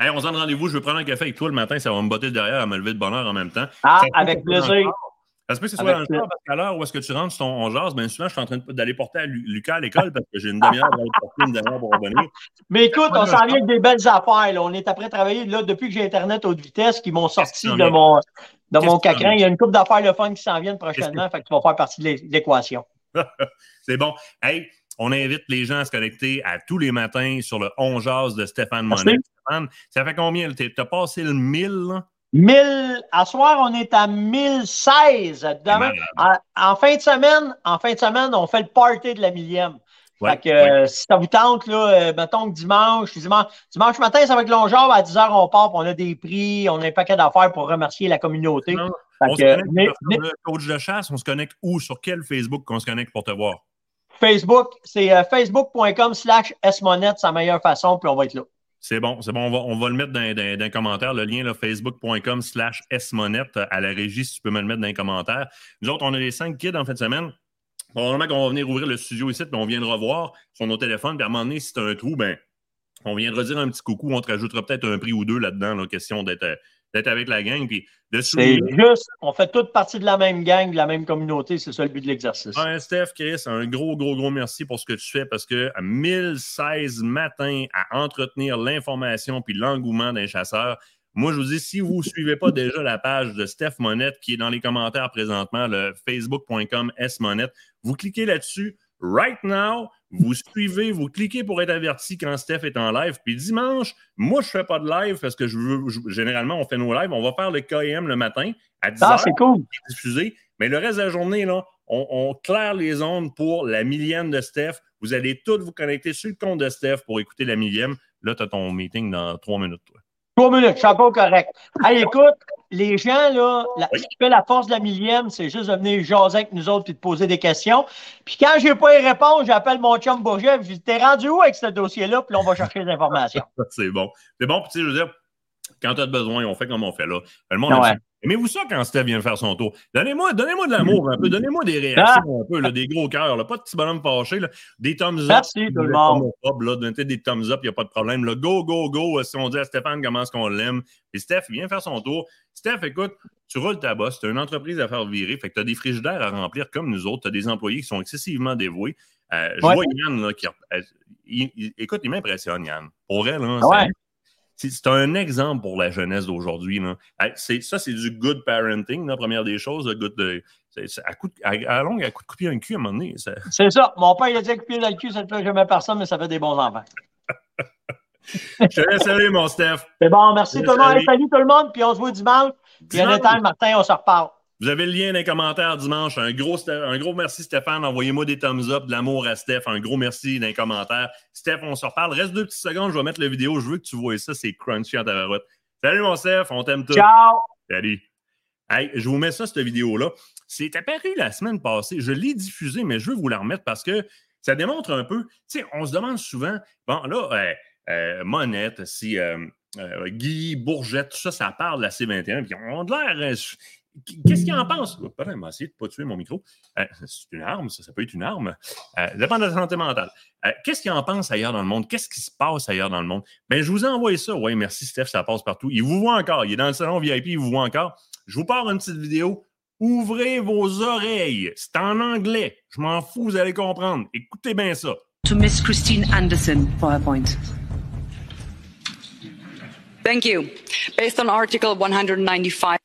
Speaker 3: Hey, on se donne rendez-vous. Je veux prendre un café avec toi le matin. Ça va me botter derrière à me lever de bonheur en même temps.
Speaker 4: Ah,
Speaker 3: Ça
Speaker 4: avec plaisir.
Speaker 3: char. Ça se peut que ce soit
Speaker 4: Avec
Speaker 3: dans le char parce qu'à l'heure où est-ce que tu rentres ton on jase, bien souvent, je suis en train d'aller porter à Lu- Lucas à l'école parce que j'ai une demi-heure pour aller porter une demi-heure pour revenir.
Speaker 4: Mais écoute, on s'en vient avec des belles affaires. Là. On est après travailler là, depuis que j'ai Internet haute vitesse qui m'ont sorti de mon, de mon? Il y a une couple d'affaires le fun qui s'en viennent prochainement, fait que tu vas faire partie de l'équation.
Speaker 3: C'est bon. Hey, on invite les gens à se connecter à tous les matins sur le On Jase de Stéphane. Monet. Stéphane, ça fait combien? Tu as passé le 1000? là?
Speaker 4: 1000, à soir, on est à 1016. Demain, en, fin de semaine, en fin de semaine, on fait le party de la millième.
Speaker 3: Ouais,
Speaker 4: fait que euh, si ça vous tente, là, euh, mettons que dimanche, dimanche, dimanche matin, ça va être long genre, à 10h, on part, on a des prix, on a un paquet d'affaires pour remercier la communauté.
Speaker 3: Non, on se connecte,
Speaker 4: mais-
Speaker 3: sur
Speaker 4: mais-
Speaker 3: le coach de chasse, on se connecte où? Sur quel Facebook qu'on se connecte pour te voir?
Speaker 4: Facebook, c'est euh, facebook.com slash smonette, la meilleure façon, puis on va être là.
Speaker 3: C'est bon, c'est bon. On va, on va le mettre dans, dans, les commentaires, le lien, facebook.com slash smonette à la régie, si tu peux me le mettre dans les commentaires. Nous autres, on a les cinq kids en fin de semaine. Probablement qu'on va venir ouvrir le studio ici, puis on viendra voir sur nos téléphones. Puis à un moment donné, si tu as un trou, ben, on viendra dire un petit coucou. On te rajoutera peut-être un prix ou deux là-dedans, là, question d'être euh, d'être avec la gang. Puis de
Speaker 4: C'est juste, on fait toute partie de la même gang, de la même communauté, c'est ça le but de l'exercice.
Speaker 3: Ouais, Steph, Chris, un gros, gros, gros merci pour ce que tu fais parce que à 1016 matins à entretenir l'information puis l'engouement d'un chasseur, moi, je vous dis, si vous ne suivez pas déjà la page de Steph Monette qui est dans les commentaires présentement, le facebook.com smonette, vous cliquez là-dessus right now, vous suivez, vous cliquez pour être averti quand Steph est en live. Puis dimanche, moi, je ne fais pas de live parce que je veux, je- généralement, on fait nos lives. On va faire le KM le matin à 10
Speaker 4: Ah, c'est cool.
Speaker 3: diffusé. Mais le reste de la journée, là, on, on claire les ondes pour la millième de Steph. Vous allez tous vous connecter sur le compte de Steph pour écouter la millième. Là, tu as ton meeting dans trois minutes, toi.
Speaker 4: Trois minutes, je suis encore correct. Hey, écoute, les gens, là, la- ce qui fait la force de la millième, c'est juste de venir jaser avec nous autres puis de poser des questions. Puis quand j'ai pas y répondre, j'appelle mon chum Bourget, je dis T'es rendu où avec ce dossier-là? Puis là, on va chercher les informations.
Speaker 3: C'est bon. C'est bon, puis tu sais, je veux dire, quand tu as besoin, on fait comme on fait là. Le monde
Speaker 4: ouais.
Speaker 3: Aimez-vous ça quand Steph vient faire son tour? Donnez-moi donnez de l'amour un peu, donnez-moi des réactions un peu, là, des gros cœurs, pas de petits bonhommes fâchés, là, des thumbs up.
Speaker 4: Merci, tout le monde.
Speaker 3: Donnez des thumbs up, il n'y a pas de problème. Là, go, go, go, si on dit à Stéphane comment est-ce qu'on l'aime. Et Steph, vient faire son tour. Steph, écoute, tu roules ta bosse, tu as une entreprise à faire virer, fait que tu as des frigidaires à remplir comme nous autres, tu as des employés qui sont excessivement dévoués. Euh, je
Speaker 4: Ouais.
Speaker 3: vois Yann, là, qui. euh, il- il- écoute, il m'impressionne, Yann. Pour elle, là,
Speaker 4: Ah ouais.
Speaker 3: C'est- un exemple pour la jeunesse d'aujourd'hui. Ça, c'est du good parenting, la première des choses. le good de- c'est- c'est- à, coup de- à, à longue, à coup de couper un cul à un moment donné.
Speaker 4: C'est ça. Mon père, il a dit couper dans le cul, ça ne fait jamais personne, mais ça fait des bons enfants.
Speaker 3: Je te laisse aller, mon Steph.
Speaker 4: C'est bon, merci tout le monde.
Speaker 3: salut.
Speaker 4: Tout le monde, puis on se voit dimanche. Puis
Speaker 3: Dimanche.
Speaker 4: anytime, Martin, on se reparle.
Speaker 3: Vous avez le lien dans les commentaires dimanche. Un gros, un gros merci, Stéphane. Envoyez-moi des thumbs up, de l'amour à Steph. Un gros merci dans les commentaires. Steph, on se reparle. Reste deux petites secondes, je vais mettre la vidéo. Je veux que tu vois ça. C'est crunchy en tabarouette. Salut, mon Steph. On t'aime tous.
Speaker 4: Ciao!
Speaker 3: Salut. Hey, je vous mets ça, cette vidéo-là. C'est apparu la semaine passée. Je l'ai diffusée, mais je veux vous la remettre parce que ça démontre un peu. Tu sais, on se demande souvent, bon, là, euh, euh, Monette, si euh, euh, Guy, Bourgette, tout ça, ça parle de la C21, puis on a de l'air. Qu'est-ce qu'il en pense? M'a essayé de ne pas tuer mon micro. Euh, c'est une arme, ça, ça peut être une arme. Euh, ça dépend de la santé mentale. Euh, Qu'est-ce qu'il en pense ailleurs dans le monde? Qu'est-ce qui se passe ailleurs dans le monde? Ben, je vous ai envoyé ça. Oui, merci, Steph, ça passe partout. Il vous voit encore. Il est dans le salon VIP, il vous voit encore. Je vous pars une petite vidéo. Ouvrez vos oreilles. C'est en anglais. Je m'en fous, vous allez comprendre. Écoutez bien ça.
Speaker 5: to Miss Christine Anderson for her point.
Speaker 6: Thank you. Based on Article 195,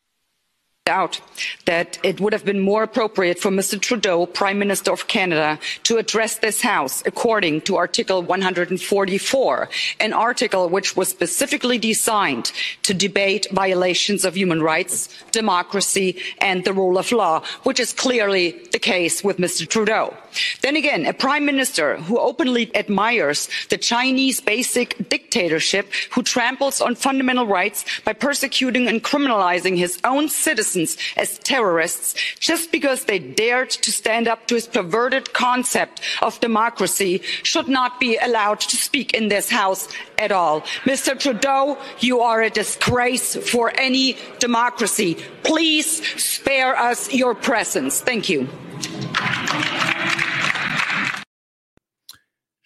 Speaker 6: that it would have been more appropriate for Mr. Trudeau, Prime Minister of Canada, to address this House according to Article 144, an article which was specifically designed to debate violations of human rights, democracy, and the rule of law, which is clearly the case with Mr. Trudeau. Then again, a prime minister who openly admires the Chinese basic dictatorship, who tramples on fundamental rights by persecuting and criminalizing his own citizens as terrorists just because they dared to stand up to his perverted concept of democracy should not be allowed to speak in this house at all. Mr. Trudeau, you are a disgrace for any democracy. Please spare us your presence. Thank you.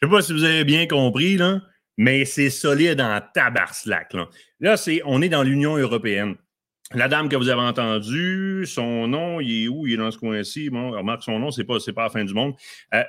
Speaker 3: Je sais pas si vous avez bien compris, là, mais c'est solide en tabarslac. Là, là c'est, on est dans l'Union européenne. La dame que vous avez entendue, son nom, il est où? Il est dans ce coin-ci. Bon, remarque, son nom, c'est pas, pas la fin du monde. Euh,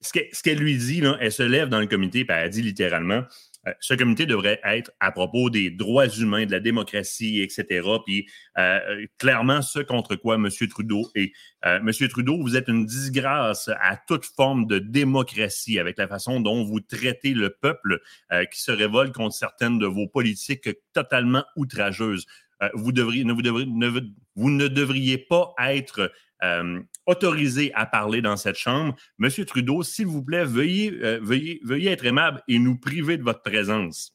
Speaker 3: ce, que- ce qu'elle lui dit, là, elle se lève dans le comité et elle dit littéralement euh, ce comité devrait être à propos des droits humains, de la démocratie, etc. Puis euh, clairement, ce contre quoi M. Trudeau est. Euh, M. Trudeau, vous êtes une disgrâce à toute forme de démocratie avec la façon dont vous traitez le peuple euh, qui se révolte contre certaines de vos politiques totalement outrageuses. Euh, vous, ne, vous, devriez, ne, vous ne devriez pas être euh, autorisé à parler dans cette chambre. Monsieur Trudeau, s'il vous plaît, veuillez, euh, veuillez, veuillez être aimable et nous priver de votre présence.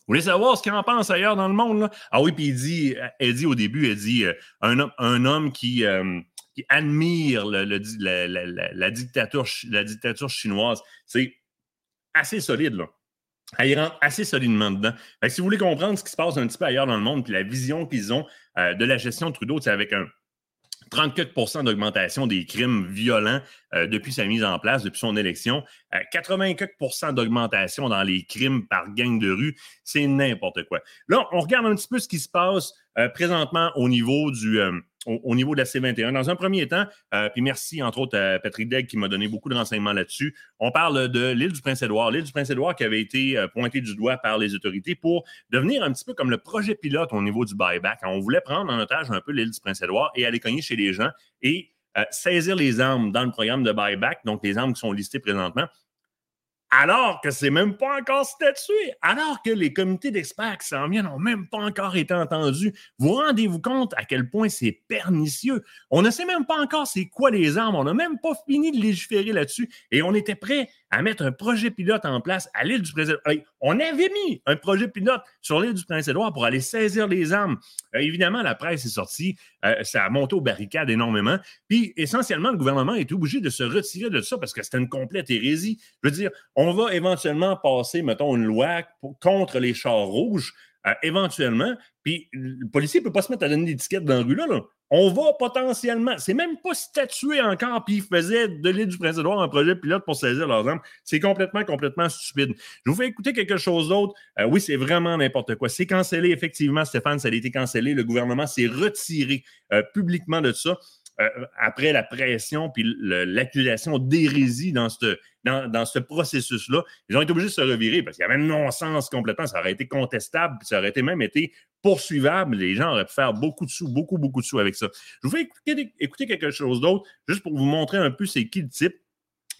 Speaker 3: Vous voulez savoir ce qu'il en pense ailleurs dans le monde? Là? Ah oui, puis il dit, elle dit au début, elle dit un, homme, un homme qui, admire la, la, dictature, la dictature chinoise. C'est assez solide, là. Elle rentre assez solidement dedans. si vous voulez comprendre ce qui se passe un petit peu ailleurs dans le monde, puis la vision qu'ils ont euh, de la gestion de Trudeau, c'est avec un 34% d'augmentation des crimes violents euh, depuis sa mise en place, depuis son élection. 84% euh, d'augmentation dans les crimes par gang de rue. C'est n'importe quoi. Là, on regarde un petit peu ce qui se passe présentement au niveau du au, niveau de la C21. Dans un premier temps, euh, puis merci entre autres à Patrick Degg qui m'a donné beaucoup de renseignements là-dessus, on parle de l'île du Prince-Édouard. L'île du Prince-Édouard qui avait été euh, pointée du doigt par les autorités pour devenir un petit peu comme le projet pilote au niveau du buyback. On voulait prendre en otage un peu l'île du Prince-Édouard et aller cogner chez les gens et euh, saisir les armes dans le programme de buyback, donc les armes qui sont listées présentement, alors que c'est même pas encore statué, alors que les comités d'experts qui s'en viennent n'ont même pas encore été entendus. Vous rendez-vous compte à quel point c'est pernicieux? On ne sait même pas encore c'est quoi les armes, on n'a même pas fini de légiférer là-dessus et on était prêt à mettre un projet pilote en place à l'île du Prince-Édouard. On avait mis un projet pilote sur l'île du Prince-Édouard pour aller saisir les armes. Euh, évidemment, la presse est sortie, euh, ça a monté aux barricades énormément. Puis, essentiellement, le gouvernement est obligé de se retirer de ça parce que c'était une complète hérésie. Je veux dire, on va éventuellement passer, mettons, une loi contre les chars rouges, euh, éventuellement, puis le policier ne peut pas se mettre à donner l'étiquette dans la rue là. là on va potentiellement, c'est même pas statué encore, puis ils faisaient de l'île du Prince-Édouard un projet pilote pour saisir leurs armes. C'est complètement, complètement stupide. Je vous fais écouter quelque chose d'autre. Euh, oui, c'est vraiment n'importe quoi. C'est cancellé, effectivement, Stéphane, ça a été cancellé. Le gouvernement s'est retiré euh, publiquement de ça. Euh, après la pression puis l'accusation d'hérésie dans ce dans, ce processus-là, ils ont été obligés de se revirer parce qu'il y avait un non-sens complètement. Ça aurait été contestable, ça aurait été même été poursuivable. Les gens auraient pu faire beaucoup de sous, beaucoup, beaucoup de sous avec ça. Je vous fais écouter quelque chose d'autre, juste pour vous montrer un peu c'est qui le type.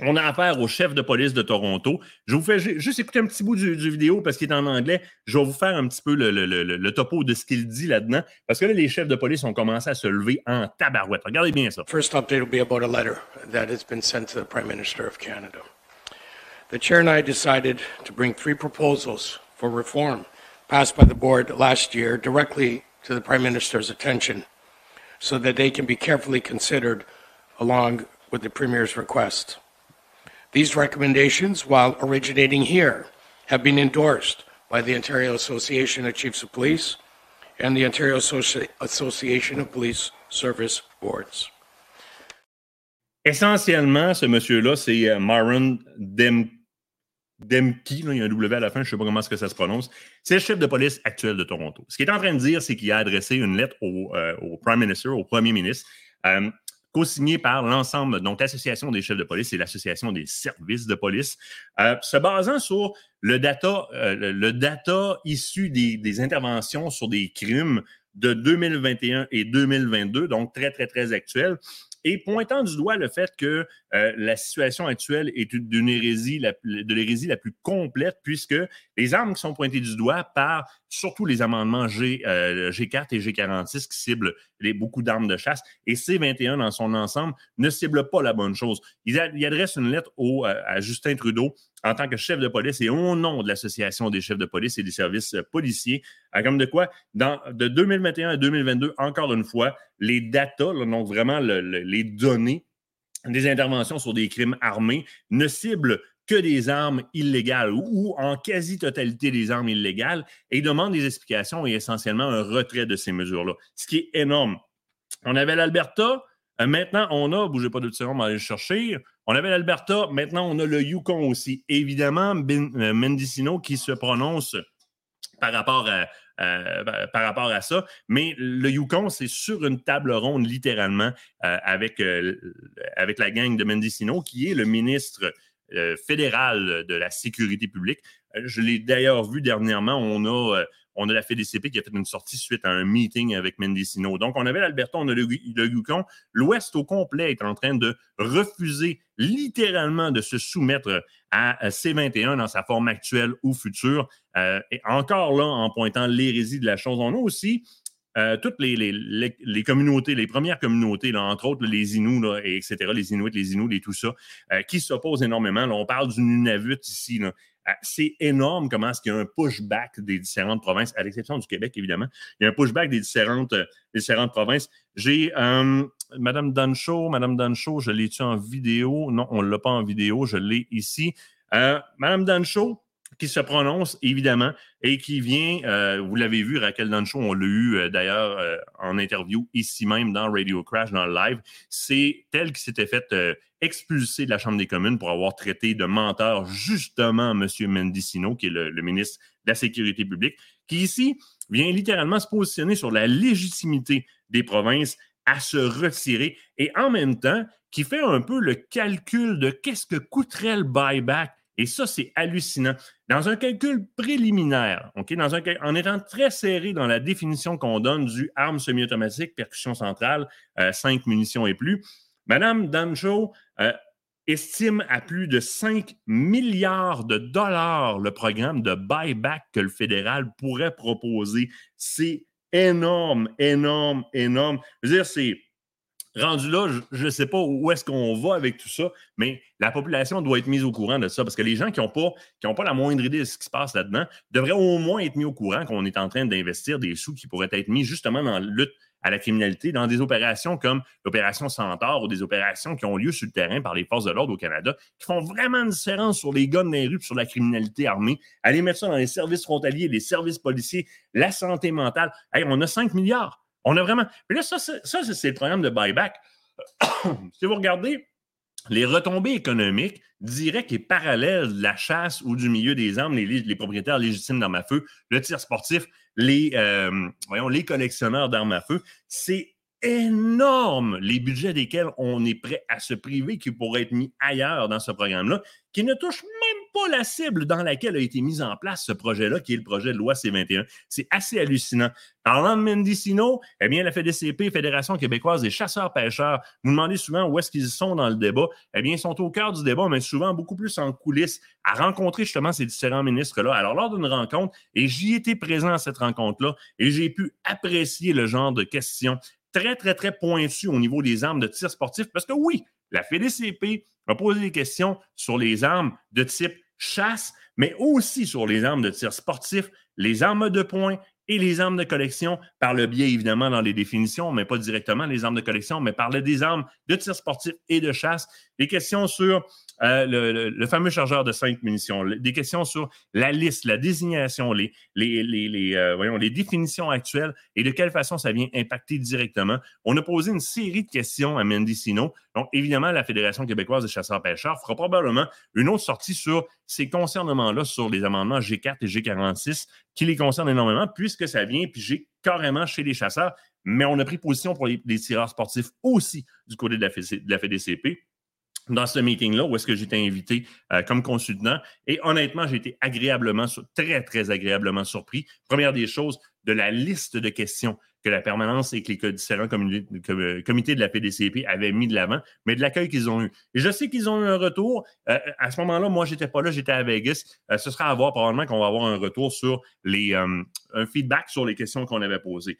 Speaker 3: On a affaire au chef de police de Toronto. Je vous fais juste écouter un petit bout du, vidéo parce qu'il est en anglais. Je vais vous faire un petit peu le, topo de ce qu'il dit là-dedans. Parce que là, les chefs de police ont commencé à se lever en tabarouette. Regardez bien ça.
Speaker 7: First update will be about a letter that has been sent to the Prime Minister of Canada. The chair and I decided to bring three proposals for reform passed by the board last year directly to the Prime Minister's attention so that they can be carefully considered along with the Premier's request. These recommendations, while originating here, have been endorsed by the Ontario Association of Chiefs of Police and the Ontario Associ Association of Police Service Boards.
Speaker 3: Essentiellement, ce monsieur-là, c'est euh, Maron Dem Demke, il y a un W à la fin, je ne sais pas comment -ce que ça se prononce. C'est le chef de police actuel de Toronto. Ce qu'il est en train de dire, c'est qu'il a adressé une lettre au, euh, au Prime Minister, au Premier ministre, euh, co-signé par l'ensemble, donc l'Association des chefs de police et l'Association des services de police, euh, se basant sur le data, euh, le data issu des, des, interventions sur des crimes de 2021 et 2022, donc très, très, très actuel et pointant du doigt le fait que euh, la situation actuelle est d'une hérésie, de l'hérésie la plus complète, puisque les armes qui sont pointées du doigt par surtout les amendements G, 4 euh, et G46 qui ciblent beaucoup d'armes de chasse, et C21 dans son ensemble ne ciblent pas la bonne chose. Il, adresse une lettre euh, à Justin Trudeau en tant que chef de police et au nom de l'Association des chefs de police et des services policiers, comme de quoi, dans, de 2021 à 2022, encore une fois, les datas, donc vraiment les données des interventions sur des crimes armés ne ciblent que des armes illégales ou, en quasi-totalité des armes illégales et demandent des explications et essentiellement un retrait de ces mesures-là, ce qui est énorme. On avait l'Alberta, euh, maintenant on a, bougez pas de secondes, on va aller le chercher, on avait l'Alberta, maintenant on a le Yukon aussi. Évidemment, ben, euh, Mendicino qui se prononce par rapport à, ça. Mais le Yukon, c'est sur une table ronde, littéralement, euh, avec, euh, avec la gang de Mendicino, qui est le ministre fédéral de la sécurité publique. je l'ai d'ailleurs vu dernièrement. On a, on a la FDCP qui a fait une sortie suite à un meeting avec Mendicino. Donc, on avait l'Alberta, on a le, Yukon. L'Ouest au complet est en train de refuser littéralement de se soumettre à C21 dans sa forme actuelle ou future. Euh, et encore là, en pointant l'hérésie de la chose, on a aussi euh, toutes les, communautés, les premières communautés, entre autres les Inuits, etc., les Inuits, les Inuits et tout ça, euh, qui s'opposent énormément. On parle du Nunavut ici. Euh, c'est énorme comment est-ce qu'il y a un pushback des différentes provinces, à l'exception du Québec, évidemment. Il y a un pushback des différentes, des différentes provinces. J'ai Madame Duncho, Madame Duncho, je l'ai-tu en vidéo? Non, on ne l'a pas en vidéo, je l'ai ici. Madame Duncho, qui se prononce, évidemment, et qui vient, euh, vous l'avez vu, Raquel Dancho, on l'a eu euh, d'ailleurs euh, en interview ici même dans Radio Crash, dans le live. C'est elle qui s'était fait expulser de la Chambre des communes pour avoir traité de menteur justement M. Mendicino, qui est le, le, ministre de la Sécurité publique, qui ici vient littéralement se positionner sur la légitimité des provinces à se retirer et en même temps qui fait un peu le calcul de qu'est-ce que coûterait le buyback et ça, c'est hallucinant. Dans un calcul préliminaire, dans un, en étant très serré dans la définition qu'on donne du arme semi-automatique, percussion centrale, euh, 5 munitions et plus, Mme Dancho euh, estime à plus de 5 milliards de dollars le programme de buyback que le fédéral pourrait proposer. C'est énorme, énorme, énorme. Je veux dire, c'est rendu là, je ne sais pas où est-ce qu'on va avec tout ça, mais la population doit être mise au courant de ça parce que les gens qui n'ont pas, la moindre idée de ce qui se passe là-dedans devraient au moins être mis au courant qu'on est en train d'investir des sous qui pourraient être mis justement dans la lutte à la criminalité, dans des opérations comme l'opération Centaure ou des opérations qui ont lieu sur le terrain par les forces de l'ordre au Canada, qui font vraiment une différence sur les guns dans les sur la criminalité armée. Aller mettre ça dans les services frontaliers, les services policiers, la santé mentale. on a 5 milliards. On a vraiment. Mais là, ça, c'est le problème de buyback. si vous regardez les retombées économiques directes et parallèles de la chasse ou du milieu des armes, les, propriétaires légitimes d'armes à feu, le tir sportif, les, euh, voyons, les collectionneurs d'armes à feu, c'est énorme les budgets desquels on est prêt à se priver qui pourraient être mis ailleurs dans ce programme-là, qui ne touche même pas la cible dans laquelle a été mis en place ce projet-là, qui est le projet de loi C-21. C'est assez hallucinant. Parlant de Mendicino, eh bien, la FDCP, Fédération québécoise des chasseurs-pêcheurs, vous demandez souvent où est-ce qu'ils sont dans le débat. Eh bien, ils sont au cœur du débat, mais souvent beaucoup plus en coulisses, à rencontrer justement ces différents ministres-là. Alors, lors d'une rencontre, et j'y étais présent à cette rencontre-là, et j'ai pu apprécier le genre de questions très, très, très pointues au niveau des armes de tir sportif, parce que oui, la FDCP a posé des questions sur les armes de type chasse, mais aussi sur les armes de tir sportif, les armes de poing et les armes de collection, par le biais évidemment dans les définitions, mais pas directement les armes de collection, mais par des armes de tir sportif et de chasse. Des questions sur euh, le, fameux chargeur de cinq munitions, des questions sur la liste, la désignation, les, les, les, euh, voyons, les définitions actuelles et de quelle façon ça vient impacter directement. On a posé une série de questions à Mendicino. Donc, évidemment, la Fédération québécoise des chasseurs-pêcheurs fera probablement une autre sortie sur ces concernements-là, sur les amendements G4 et G46, qui les concernent énormément, puisque ça vient puis carrément chez les chasseurs. Mais on a pris position pour les, tireurs sportifs aussi du côté de la, de la FDCP dans ce meeting-là où est-ce que j'étais invité euh, comme consultant. Et honnêtement, j'ai été agréablement, très, très agréablement surpris. Première des choses, de la liste de questions que la permanence et que les différents euh, comités de la PDCP avaient mis de l'avant, mais de l'accueil qu'ils ont eu. Et je sais qu'ils ont eu un retour. Euh, à ce moment-là, moi, j'étais pas là, j'étais à Vegas. ce sera à voir probablement qu'on va avoir un retour sur les, un feedback sur les questions qu'on avait posées.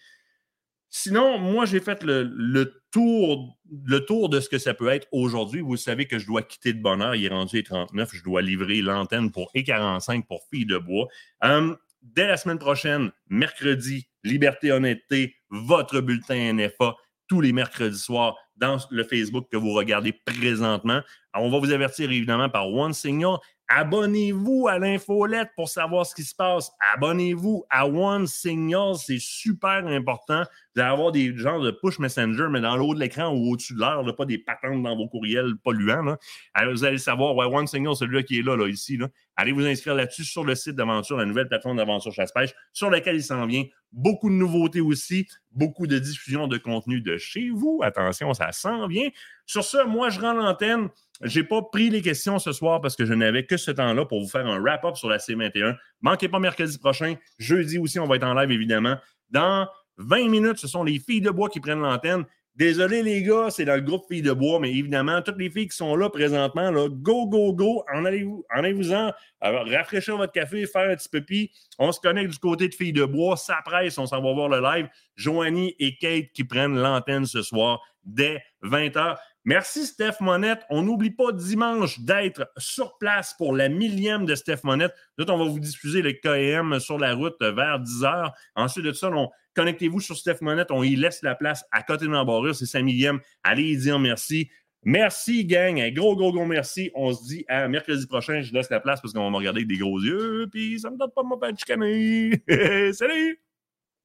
Speaker 3: Sinon, moi, j'ai fait le, tour, de ce que ça peut être aujourd'hui. Vous savez que je dois quitter de bonne heure. Il est rendu à 39. Je dois livrer l'antenne pour E45 pour Filles de Bois. Hum, dès la semaine prochaine, mercredi, Liberté, Honnêteté, votre bulletin NFA, tous les mercredis soirs dans le Facebook que vous regardez présentement. on va vous avertir évidemment par One Signal Abonnez-vous à l'infolette pour savoir ce qui se passe. Abonnez-vous à One Signal, c'est super important. Vous allez avoir des genres de push messenger, mais dans le haut de l'écran ou au-dessus de l'air, pas des patentes dans vos courriels polluants. Alors, vous allez savoir, ouais, One Signal, celui-là qui est là, là ici. Là. Allez vous inscrire là-dessus sur le site d'aventure, la nouvelle plateforme d'aventure chasse-pêche, sur laquelle il s'en vient. Beaucoup de nouveautés aussi, beaucoup de diffusion de contenu de chez vous. Attention, ça s'en vient. Sur ce, moi, je rends l'antenne. Je n'ai pas pris les questions ce soir parce que je n'avais que ce temps-là pour vous faire un wrap-up sur la C21. Manquez pas mercredi prochain. Jeudi aussi, on va être en live, évidemment. Dans 20 minutes, ce sont les filles de bois qui prennent l'antenne. Désolé, les gars, c'est dans le groupe Filles de Bois, mais évidemment, toutes les filles qui sont là présentement, là, go, go, go, en allez-vous, en allez-vous-en, rafraîchir votre café, faire un petit pépi. On se connecte du côté de Filles de Bois, ça presse, on s'en va voir le live. Joanie et Kate qui prennent l'antenne ce soir dès 20h. Merci, Steph Monette. On n'oublie pas dimanche d'être sur place pour la millième de Steph Monette. Nous, on va vous diffuser le KM sur la route vers 10h. Ensuite de ça, on Connectez-vous sur Steph Monette. On y laisse la place à côté de l'embarrure. C'est sa millième. Allez y dire merci. Merci, gang. Un gros, gros, gros merci. On se dit à mercredi prochain. Je laisse la place parce qu'on va me regarder avec des gros yeux. Puis ça me donne pas mon pas de. Salut!